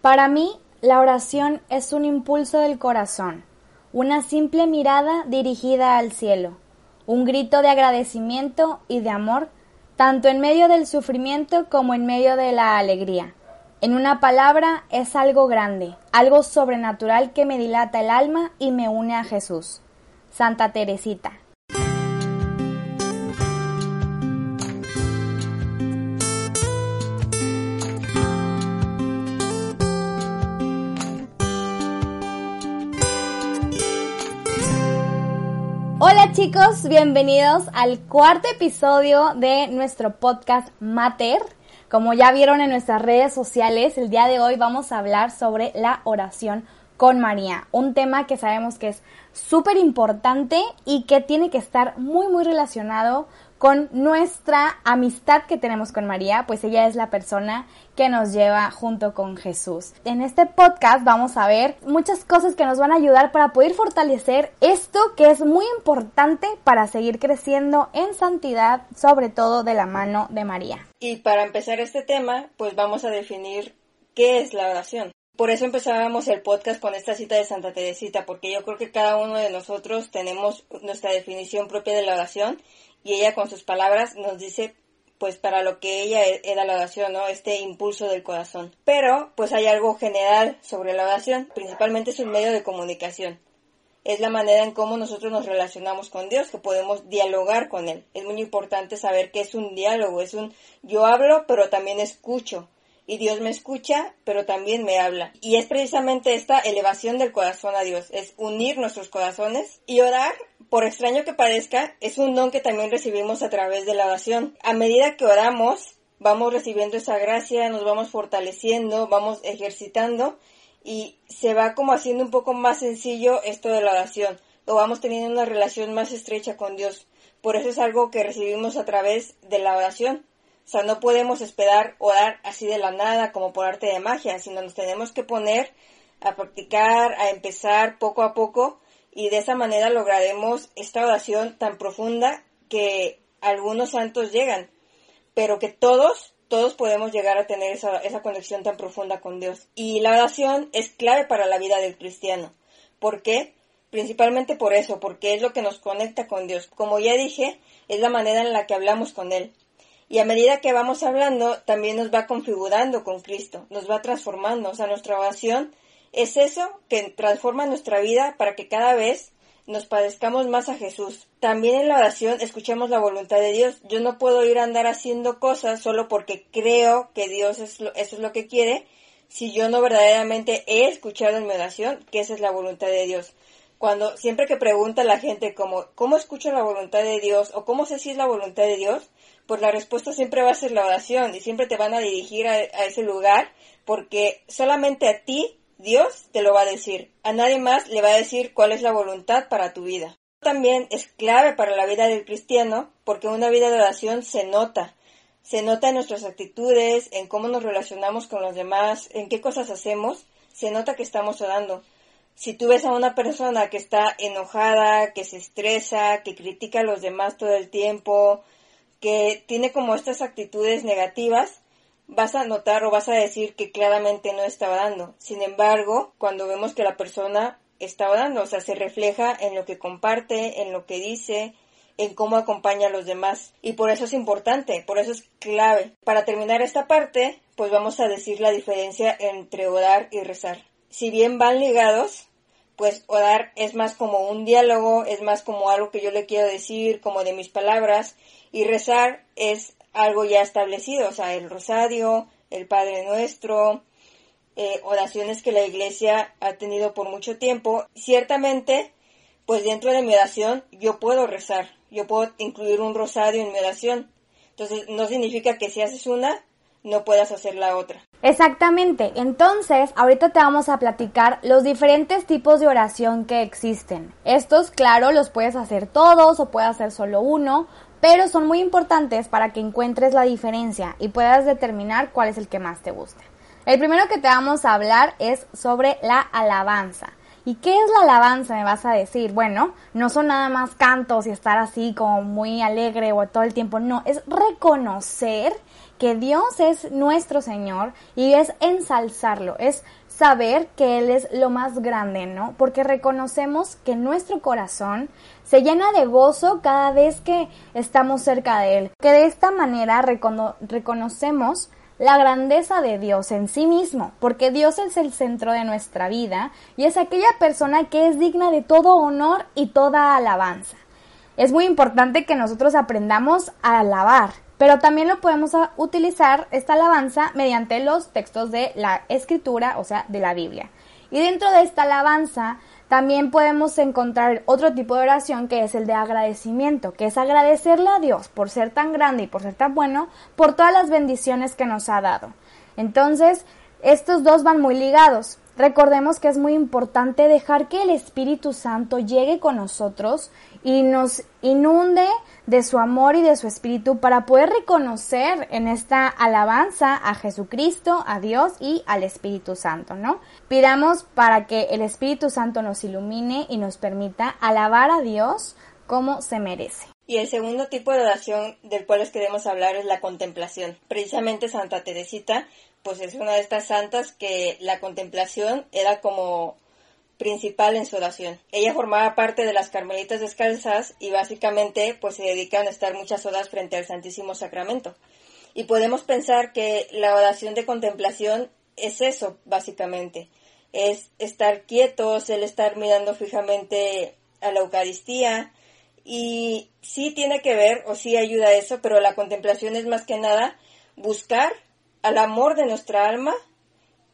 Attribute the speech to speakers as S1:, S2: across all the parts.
S1: Para mí, la oración es un impulso del corazón, una simple mirada dirigida al cielo, un grito de agradecimiento y de amor, tanto en medio del sufrimiento como en medio de la alegría. En una palabra, es algo grande, algo sobrenatural que me dilata el alma y me une a Jesús. Santa Teresita. Hola chicos, bienvenidos al cuarto episodio de nuestro podcast Mater. Como ya vieron en nuestras redes sociales, el día de hoy vamos a hablar sobre la oración con María, un tema que sabemos que es súper importante y que tiene que estar muy muy relacionado con nuestra amistad que tenemos con María, pues ella es la persona que nos lleva junto con Jesús. En este podcast vamos a ver muchas cosas que nos van a ayudar para poder fortalecer esto que es muy importante para seguir creciendo en santidad, sobre todo de la mano de María.
S2: Y para empezar este tema, pues vamos a definir qué es la oración. Por eso empezábamos el podcast con esta cita de Santa Teresita, porque yo creo que cada uno de nosotros tenemos nuestra definición propia de la oración y ella con sus palabras nos dice pues para lo que ella e-, era la oración, ¿no? Este impulso del corazón. Pero pues hay algo general sobre la oración, principalmente es un medio de comunicación. Es la manera en cómo nosotros nos relacionamos con Dios, que podemos dialogar con Él. Es muy importante saber que es un diálogo, es un yo hablo, pero también escucho y Dios me escucha, pero también me habla. Y es precisamente esta elevación del corazón a Dios, es unir nuestros corazones y orar, por extraño que parezca, es un don que también recibimos a través de la oración. A medida que oramos, vamos recibiendo esa gracia, nos vamos fortaleciendo, vamos ejercitando y se va como haciendo un poco más sencillo esto de la oración, o vamos teniendo una relación más estrecha con Dios. Por eso es algo que recibimos a través de la oración. O sea, no podemos esperar orar así de la nada como por arte de magia, sino nos tenemos que poner a practicar, a empezar poco a poco y de esa manera lograremos esta oración tan profunda que algunos santos llegan, pero que todos, todos podemos llegar a tener esa, esa conexión tan profunda con Dios. Y la oración es clave para la vida del cristiano. ¿Por qué? Principalmente por eso, porque es lo que nos conecta con Dios. Como ya dije, es la manera en la que hablamos con Él. Y a medida que vamos hablando, también nos va configurando con Cristo, nos va transformando. O sea, nuestra oración es eso que transforma nuestra vida para que cada vez nos parezcamos más a Jesús. También en la oración escuchemos la voluntad de Dios. Yo no puedo ir a andar haciendo cosas solo porque creo que Dios es eso es lo que quiere, si yo no verdaderamente he escuchado en mi oración que esa es la voluntad de Dios. Cuando siempre que pregunta la gente como ¿cómo escucho la voluntad de Dios? o ¿cómo sé si es la voluntad de Dios? Pues la respuesta siempre va a ser la oración y siempre te van a dirigir a, ese lugar porque solamente a ti Dios te lo va a decir. A nadie más le va a decir cuál es la voluntad para tu vida. También es clave para la vida del cristiano porque una vida de oración se nota. Se nota en nuestras actitudes, en cómo nos relacionamos con los demás, en qué cosas hacemos. Se nota que estamos orando. Si tú ves a una persona que está enojada, que se estresa, que critica a los demás todo el tiempo, que tiene como estas actitudes negativas, vas a notar o vas a decir que claramente no está orando. Sin embargo, cuando vemos que la persona está orando, o sea, se refleja en lo que comparte, en lo que dice, en cómo acompaña a los demás. Y por eso es importante, por eso es clave. Para terminar esta parte, pues vamos a decir la diferencia entre orar y rezar. Si bien van ligados, pues orar es más como un diálogo, es más como algo que yo le quiero decir, como de mis palabras, y rezar es algo ya establecido, o sea, el rosario, el Padre Nuestro, eh, oraciones que la Iglesia ha tenido por mucho tiempo. Ciertamente, pues dentro de mi oración yo puedo rezar, yo puedo incluir un rosario en mi oración. Entonces, no significa que si haces una, no puedas hacer la otra.
S1: Exactamente. Entonces, ahorita te vamos a platicar los diferentes tipos de oración que existen. Estos, claro, los puedes hacer todos o puedes hacer solo uno, pero son muy importantes para que encuentres la diferencia y puedas determinar cuál es el que más te gusta. El primero que te vamos a hablar es sobre la alabanza. ¿Y qué es la alabanza? Me vas a decir. Bueno, no son nada más cantos y estar así como muy alegre o todo el tiempo. No, es reconocer que Dios es nuestro Señor y es ensalzarlo, es saber que Él es lo más grande, ¿no? Porque reconocemos que nuestro corazón se llena de gozo cada vez que estamos cerca de Él. Que de esta manera reconocemos la grandeza de Dios en sí mismo, porque Dios es el centro de nuestra vida y es aquella persona que es digna de todo honor y toda alabanza. Es muy importante que nosotros aprendamos a alabar, pero también lo podemos utilizar esta alabanza mediante los textos de la escritura, o sea, de la Biblia. Y dentro de esta alabanza también podemos encontrar otro tipo de oración que es el de agradecimiento, que es agradecerle a Dios por ser tan grande y por ser tan bueno, por todas las bendiciones que nos ha dado. Entonces, estos dos van muy ligados. Recordemos que es muy importante dejar que el Espíritu Santo llegue con nosotros y nos inunde de su amor y de su espíritu para poder reconocer en esta alabanza a Jesucristo, a Dios y al Espíritu Santo, ¿no? Pidamos para que el Espíritu Santo nos ilumine y nos permita alabar a Dios como se merece.
S2: Y el segundo tipo de oración del cual les queremos hablar es la contemplación. Precisamente Santa Teresita, pues es una de estas santas que la contemplación era como principal en su oración. Ella formaba parte de las Carmelitas Descalzas y básicamente pues se dedican a estar muchas horas frente al Santísimo Sacramento. Y podemos pensar que la oración de contemplación es eso, básicamente. Es estar quietos, el estar mirando fijamente a la Eucaristía. Y sí tiene que ver, o sí ayuda a eso, pero la contemplación es más que nada buscar al amor de nuestra alma.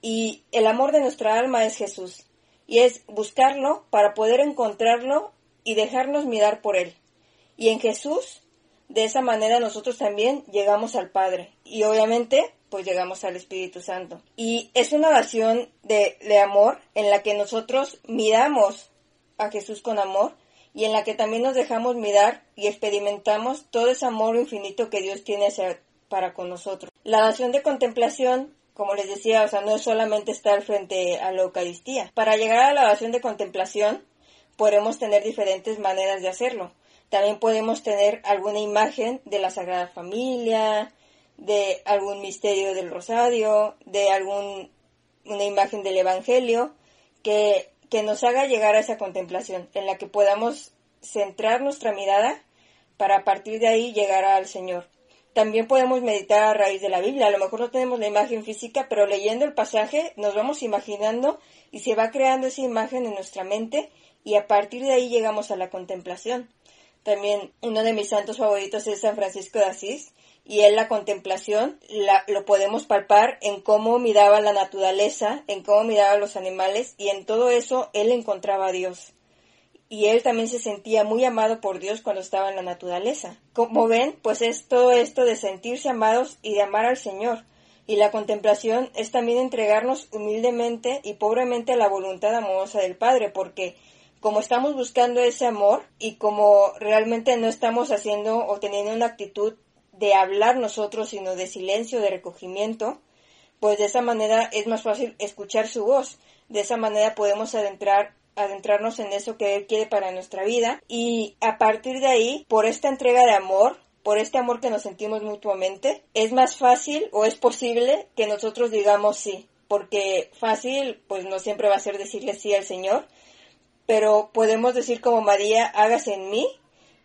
S2: Y el amor de nuestra alma es Jesús y es buscarlo para poder encontrarlo y dejarnos mirar por él. Y en Jesús, de esa manera nosotros también llegamos al Padre y obviamente pues llegamos al Espíritu Santo. Y es una oración de, de amor en la que nosotros miramos a Jesús con amor y en la que también nos dejamos mirar y experimentamos todo ese amor infinito que Dios tiene para con nosotros. La oración de contemplación como les decía, o sea, no es solamente estar frente a la Eucaristía. Para llegar a la oración de contemplación, podemos tener diferentes maneras de hacerlo. También podemos tener alguna imagen de la Sagrada Familia, de algún misterio del Rosario, de algún una imagen del Evangelio que, que nos haga llegar a esa contemplación, en la que podamos centrar nuestra mirada para a partir de ahí llegar al Señor. También podemos meditar a raíz de la Biblia. A lo mejor no tenemos la imagen física, pero leyendo el pasaje nos vamos imaginando y se va creando esa imagen en nuestra mente y a partir de ahí llegamos a la contemplación. También uno de mis santos favoritos es San Francisco de Asís y él la contemplación la, lo podemos palpar en cómo miraba la naturaleza, en cómo miraba los animales y en todo eso él encontraba a Dios y él también se sentía muy amado por Dios cuando estaba en la naturaleza. Como ven, pues es todo esto de sentirse amados y de amar al Señor. Y la contemplación es también entregarnos humildemente y pobremente a la voluntad amorosa del Padre, porque como estamos buscando ese amor y como realmente no estamos haciendo o teniendo una actitud de hablar nosotros, sino de silencio, de recogimiento, pues de esa manera es más fácil escuchar su voz. De esa manera podemos adentrar adentrarnos en eso que Él quiere para nuestra vida y a partir de ahí, por esta entrega de amor, por este amor que nos sentimos mutuamente, es más fácil o es posible que nosotros digamos sí, porque fácil pues no siempre va a ser decirle sí al Señor, pero podemos decir como María, hágase en mí,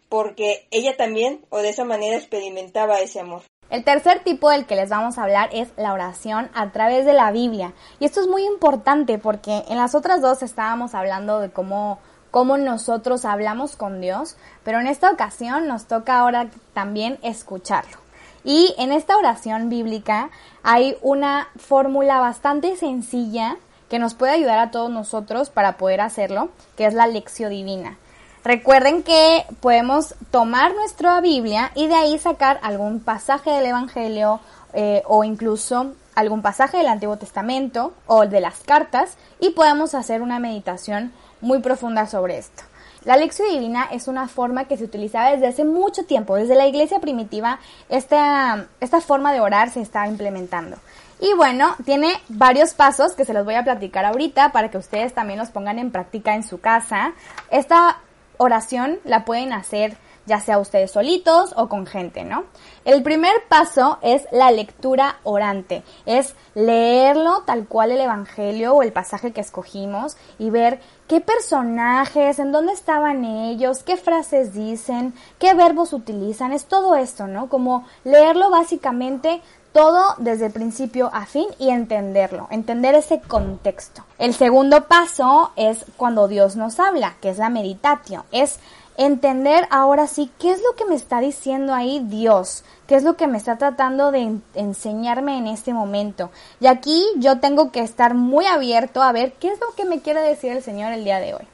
S2: porque ella también o de esa manera experimentaba ese amor.
S1: El tercer tipo del que les vamos a hablar es la oración a través de la Biblia. Y esto es muy importante porque en las otras dos estábamos hablando de cómo, cómo nosotros hablamos con Dios, pero en esta ocasión nos toca ahora también escucharlo. Y en esta oración bíblica hay una fórmula bastante sencilla que nos puede ayudar a todos nosotros para poder hacerlo, que es la lección divina. Recuerden que podemos tomar nuestra Biblia y de ahí sacar algún pasaje del Evangelio eh, o incluso algún pasaje del Antiguo Testamento o de las cartas y podemos hacer una meditación muy profunda sobre esto. La lección divina es una forma que se utilizaba desde hace mucho tiempo, desde la iglesia primitiva, esta, esta forma de orar se está implementando. Y bueno, tiene varios pasos que se los voy a platicar ahorita para que ustedes también los pongan en práctica en su casa. Esta oración la pueden hacer ya sea ustedes solitos o con gente, ¿no? El primer paso es la lectura orante, es leerlo tal cual el Evangelio o el pasaje que escogimos y ver qué personajes, en dónde estaban ellos, qué frases dicen, qué verbos utilizan, es todo esto, ¿no? Como leerlo básicamente todo desde el principio a fin y entenderlo, entender ese contexto. El segundo paso es cuando Dios nos habla, que es la meditatio, es entender ahora sí qué es lo que me está diciendo ahí Dios, qué es lo que me está tratando de enseñarme en este momento. Y aquí yo tengo que estar muy abierto a ver qué es lo que me quiere decir el Señor el día de hoy.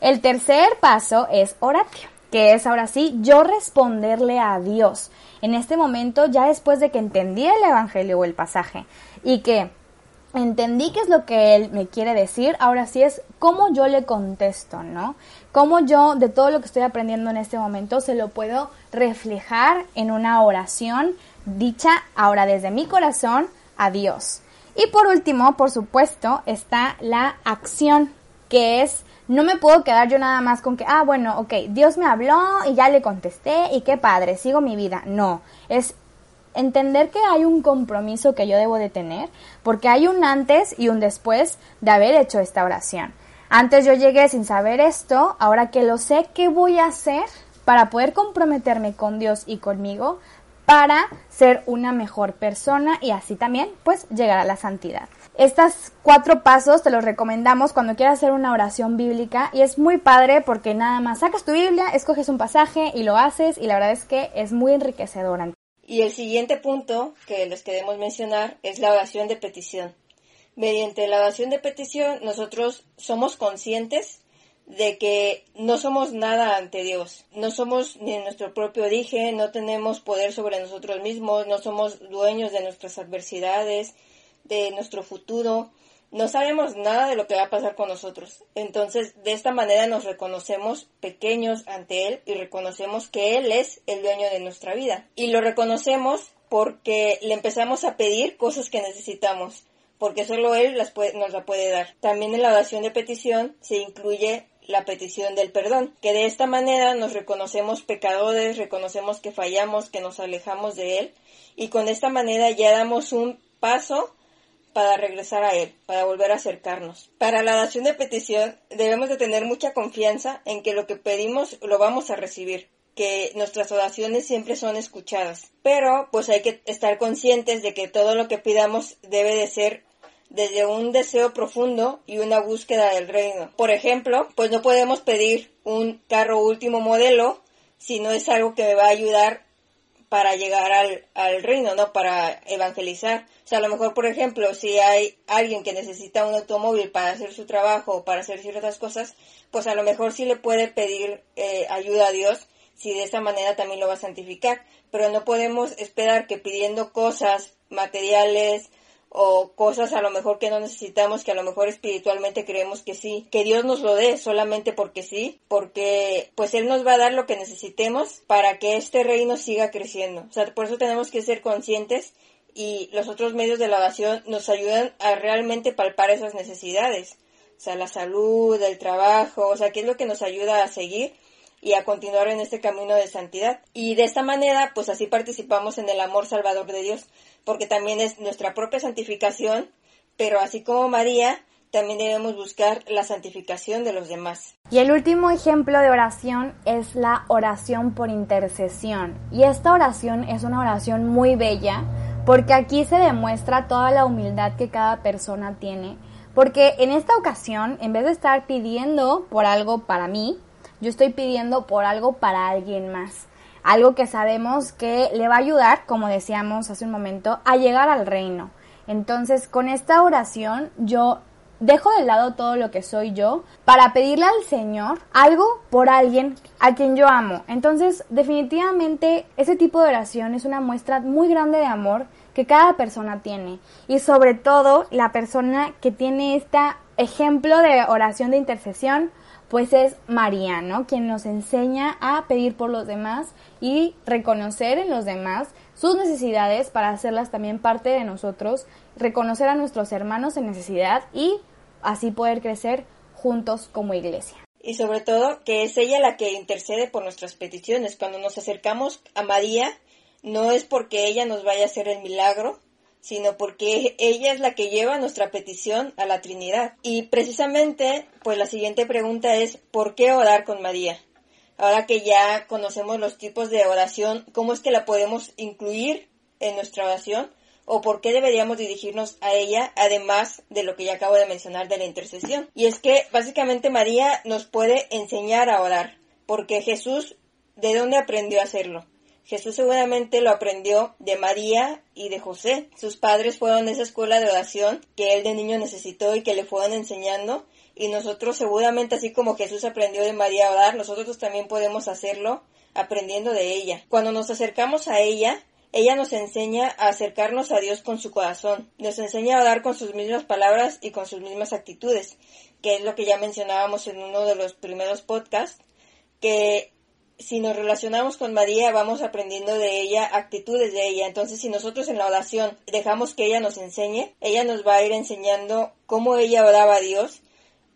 S1: El tercer paso es oratio, que es ahora sí yo responderle a Dios en este momento, ya después de que entendí el Evangelio o el pasaje y que entendí qué es lo que él me quiere decir, ahora sí es cómo yo le contesto, ¿no? Cómo yo de todo lo que estoy aprendiendo en este momento se lo puedo reflejar en una oración dicha ahora desde mi corazón a Dios. Y por último, por supuesto, está la acción, que es no me puedo quedar yo nada más con que, ah, bueno, ok, Dios me habló y ya le contesté y qué padre, sigo mi vida. No, es entender que hay un compromiso que yo debo de tener, porque hay un antes y un después de haber hecho esta oración. Antes yo llegué sin saber esto, ahora que lo sé, ¿qué voy a hacer para poder comprometerme con Dios y conmigo para ser una mejor persona y así también pues llegar a la santidad? Estos cuatro pasos te los recomendamos cuando quieras hacer una oración bíblica y es muy padre porque nada más sacas tu Biblia, escoges un pasaje y lo haces y la verdad es que es muy enriquecedora.
S2: Y el siguiente punto que les queremos mencionar es la oración de petición. Mediante la oración de petición nosotros somos conscientes de que no somos nada ante Dios, no somos ni nuestro propio origen, no tenemos poder sobre nosotros mismos, no somos dueños de nuestras adversidades, de nuestro futuro, no sabemos nada de lo que va a pasar con nosotros. Entonces, de esta manera nos reconocemos pequeños ante Él y reconocemos que Él es el dueño de nuestra vida. Y lo reconocemos porque le empezamos a pedir cosas que necesitamos, porque solo Él las nos la puede dar. También en la oración de petición se incluye la petición del perdón, que de esta manera nos reconocemos pecadores, reconocemos que fallamos, que nos alejamos de Él, y con esta manera ya damos un paso para regresar a Él, para volver a acercarnos. Para la oración de petición debemos de tener mucha confianza en que lo que pedimos lo vamos a recibir que nuestras oraciones siempre son escuchadas. Pero pues hay que estar conscientes de que todo lo que pidamos debe de ser desde un deseo profundo y una búsqueda del reino. Por ejemplo, pues no podemos pedir un carro último modelo si no es algo que me va a ayudar para llegar al, al reino, ¿no? Para evangelizar. O sea, a lo mejor, por ejemplo, si hay alguien que necesita un automóvil para hacer su trabajo o para hacer ciertas cosas, pues a lo mejor sí le puede pedir eh, ayuda a Dios si de esa manera también lo va a santificar. Pero no podemos esperar que pidiendo cosas materiales o cosas a lo mejor que no necesitamos, que a lo mejor espiritualmente creemos que sí, que Dios nos lo dé solamente porque sí, porque pues Él nos va a dar lo que necesitemos para que este reino siga creciendo. O sea, por eso tenemos que ser conscientes y los otros medios de la oración nos ayudan a realmente palpar esas necesidades. O sea, la salud, el trabajo, o sea, qué es lo que nos ayuda a seguir y a continuar en este camino de santidad. Y de esta manera, pues así participamos en el amor salvador de Dios, porque también es nuestra propia santificación, pero así como María, también debemos buscar la santificación de los demás.
S1: Y el último ejemplo de oración es la oración por intercesión. Y esta oración es una oración muy bella porque aquí se demuestra toda la humildad que cada persona tiene. Porque en esta ocasión, en vez de estar pidiendo por algo para mí, yo estoy pidiendo por algo para alguien más. Algo que sabemos que le va a ayudar, como decíamos hace un momento, a llegar al reino. Entonces, con esta oración yo dejo de lado todo lo que soy yo para pedirle al Señor algo por alguien a quien yo amo. Entonces, definitivamente, ese tipo de oración es una muestra muy grande de amor que cada persona tiene. Y sobre todo, la persona que tiene este ejemplo de oración de intercesión pues es María, ¿no? Quien nos enseña a pedir por los demás y reconocer en los demás sus necesidades para hacerlas también parte de nosotros, reconocer a nuestros hermanos en necesidad y así poder crecer juntos como iglesia.
S2: y sobre todo que es ella la que intercede por nuestras peticiones. Cuando nos acercamos a María, no es porque ella nos vaya a hacer el milagro, sino porque ella es la que lleva nuestra petición a la Trinidad. Y precisamente, pues la siguiente pregunta es, ¿por qué orar con María? Ahora que ya conocemos los tipos de oración, ¿cómo es que la podemos incluir en nuestra oración? ¿O por qué deberíamos dirigirnos a ella, además de lo que ya acabo de mencionar de la intercesión? Y es que básicamente María nos puede enseñar a orar, porque Jesús, ¿de dónde aprendió a hacerlo? Jesús seguramente lo aprendió de María y de José. Sus padres fueron esa escuela de oración que él de niño necesitó y que le fueron enseñando. Y nosotros seguramente así como Jesús aprendió de María a orar, nosotros también podemos hacerlo aprendiendo de ella. Cuando nos acercamos a ella, ella nos enseña a acercarnos a Dios con su corazón, nos enseña a orar con sus mismas palabras y con sus mismas actitudes, que es lo que ya mencionábamos en uno de los primeros podcasts, que si nos relacionamos con María, vamos aprendiendo de ella actitudes de ella. Entonces, si nosotros en la oración dejamos que ella nos enseñe, ella nos va a ir enseñando cómo ella oraba a Dios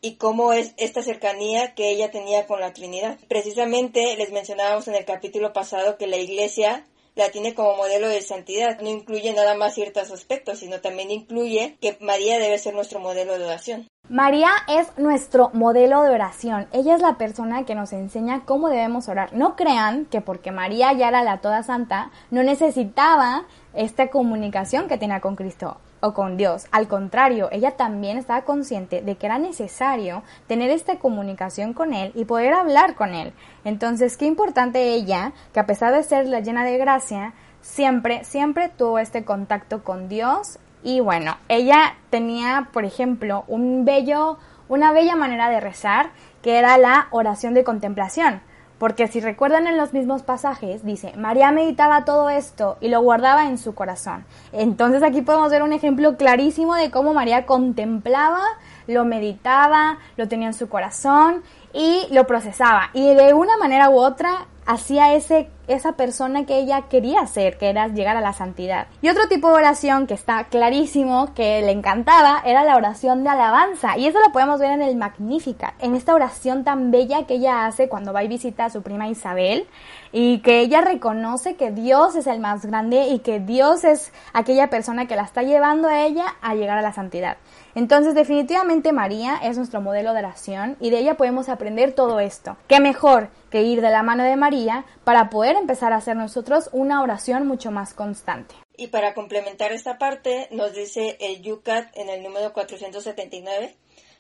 S2: y cómo es esta cercanía que ella tenía con la Trinidad. Precisamente les mencionábamos en el capítulo pasado que la iglesia la tiene como modelo de santidad. No incluye nada más ciertos aspectos, sino también incluye que María debe ser nuestro modelo de oración.
S1: María es nuestro modelo de oración. Ella es la persona que nos enseña cómo debemos orar. No crean que porque María ya era la toda santa, no necesitaba esta comunicación que tenía con Cristo o con Dios. Al contrario, ella también estaba consciente de que era necesario tener esta comunicación con Él y poder hablar con Él. Entonces, qué importante ella, que a pesar de ser la llena de gracia, siempre, siempre tuvo este contacto con Dios y bueno, ella tenía, por ejemplo, un bello, una bella manera de rezar, que era la oración de contemplación. Porque si recuerdan en los mismos pasajes, dice, María meditaba todo esto y lo guardaba en su corazón. Entonces aquí podemos ver un ejemplo clarísimo de cómo María contemplaba, lo meditaba, lo tenía en su corazón y lo procesaba. Y de una manera u otra hacía ese, esa persona que ella quería ser, que era llegar a la santidad. Y otro tipo de oración que está clarísimo, que le encantaba, era la oración de alabanza. Y eso lo podemos ver en el Magnífica, en esta oración tan bella que ella hace cuando va y visita a su prima Isabel, y que ella reconoce que Dios es el más grande y que Dios es aquella persona que la está llevando a ella a llegar a la santidad. Entonces, definitivamente María es nuestro modelo de oración y de ella podemos aprender todo esto. ¿Qué mejor que ir de la mano de María para poder empezar a hacer nosotros una oración mucho más constante?
S2: Y para complementar esta parte, nos dice el Yucat en el número 479,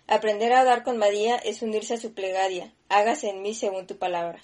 S2: aprender a dar con María es unirse a su plegaria, hágase en mí según tu palabra.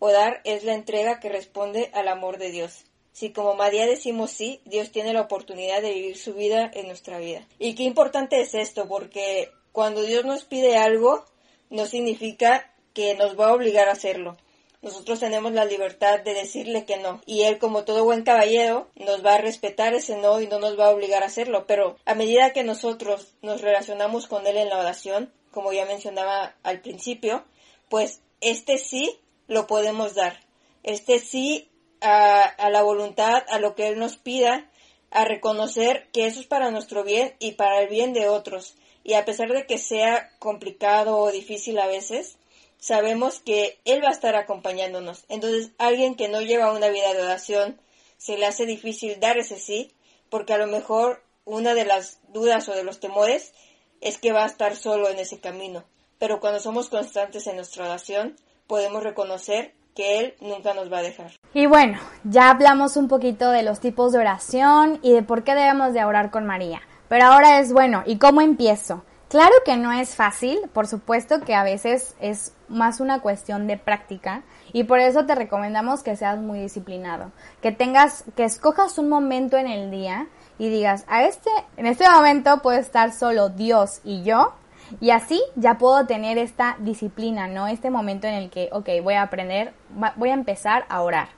S2: Odar es la entrega que responde al amor de Dios. Si como María decimos sí, Dios tiene la oportunidad de vivir su vida en nuestra vida. Y qué importante es esto, porque cuando Dios nos pide algo, no significa que nos va a obligar a hacerlo. Nosotros tenemos la libertad de decirle que no. Y Él, como todo buen caballero, nos va a respetar ese no y no nos va a obligar a hacerlo. Pero a medida que nosotros nos relacionamos con Él en la oración, como ya mencionaba al principio, pues este sí lo podemos dar. Este sí a, la voluntad, a lo que Él nos pida, a reconocer que eso es para nuestro bien y para el bien de otros. Y a pesar de que sea complicado o difícil a veces, sabemos que Él va a estar acompañándonos. Entonces, alguien que no lleva una vida de oración, se le hace difícil dar ese sí, porque a lo mejor una de las dudas o de los temores es que va a estar solo en ese camino. Pero cuando somos constantes en nuestra oración, podemos reconocer que Él nunca nos va a dejar.
S1: Y bueno, ya hablamos un poquito de los tipos de oración y de por qué debemos de orar con María. Pero ahora es bueno, ¿y cómo empiezo? Claro que no es fácil, por supuesto que a veces es más una cuestión de práctica y por eso te recomendamos que seas muy disciplinado, que tengas, que escojas un momento en el día y digas, a este, en este momento puede estar solo Dios y yo y así ya puedo tener esta disciplina, ¿no? Este momento en el que, ok, voy a aprender, voy a empezar a orar.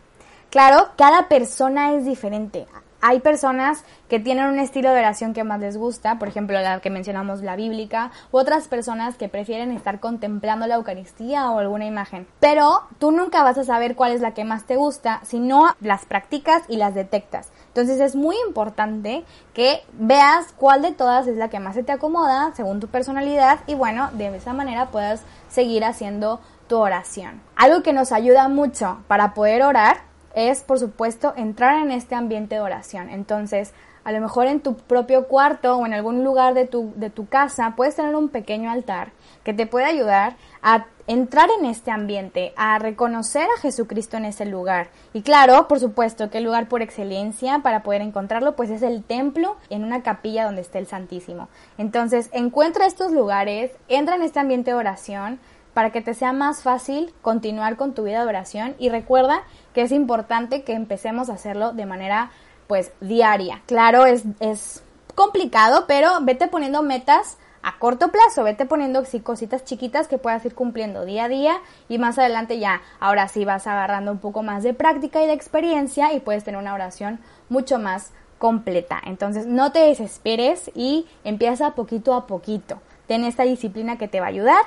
S1: Claro, cada persona es diferente. Hay personas que tienen un estilo de oración que más les gusta, por ejemplo, la que mencionamos, la bíblica, u otras personas que prefieren estar contemplando la Eucaristía o alguna imagen. Pero tú nunca vas a saber cuál es la que más te gusta si no las practicas y las detectas. Entonces es muy importante que veas cuál de todas es la que más se te acomoda según tu personalidad y bueno, de esa manera puedas seguir haciendo tu oración. Algo que nos ayuda mucho para poder orar es, por supuesto, entrar en este ambiente de oración. Entonces, a lo mejor en tu propio cuarto o en algún lugar de tu, de tu casa puedes tener un pequeño altar que te puede ayudar a entrar en este ambiente, a reconocer a Jesucristo en ese lugar. Y claro, por supuesto, que el lugar por excelencia para poder encontrarlo, pues es el templo en una capilla donde esté el Santísimo. Entonces, encuentra estos lugares, entra en este ambiente de oración para que te sea más fácil continuar con tu vida de oración y recuerda que es importante que empecemos a hacerlo de manera pues diaria. Claro, es, es complicado, pero vete poniendo metas a corto plazo, vete poniendo así cositas chiquitas que puedas ir cumpliendo día a día y más adelante ya, ahora sí vas agarrando un poco más de práctica y de experiencia y puedes tener una oración mucho más completa. Entonces no te desesperes y empieza poquito a poquito. Ten esta disciplina que te va a ayudar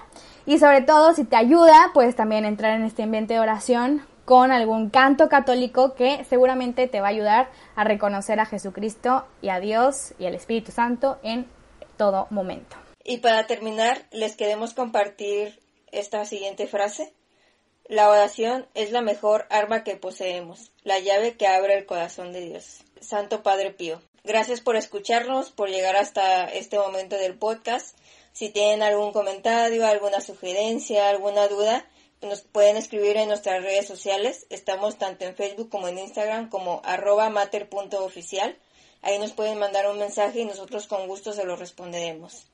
S1: y sobre todo si te ayuda, puedes también entrar en este ambiente de oración con algún canto católico que seguramente te va a ayudar a reconocer a Jesucristo y a Dios y al Espíritu Santo en todo momento.
S2: Y para terminar, les queremos compartir esta siguiente frase. La oración es la mejor arma que poseemos, la llave que abre el corazón de Dios. Santo Padre Pío. Gracias por escucharnos, por llegar hasta este momento del podcast. Si tienen algún comentario, alguna sugerencia, alguna duda, nos pueden escribir en nuestras redes sociales. Estamos tanto en Facebook como en Instagram como arroba mater.oficial. Ahí nos pueden mandar un mensaje y nosotros con gusto se lo responderemos.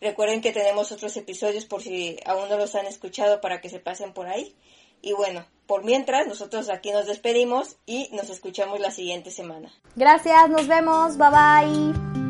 S2: Recuerden que tenemos otros episodios por si aún no los han escuchado para que se pasen por ahí. Y bueno, por mientras, nosotros aquí nos despedimos y nos escuchamos la siguiente semana.
S1: Gracias, nos vemos, bye bye.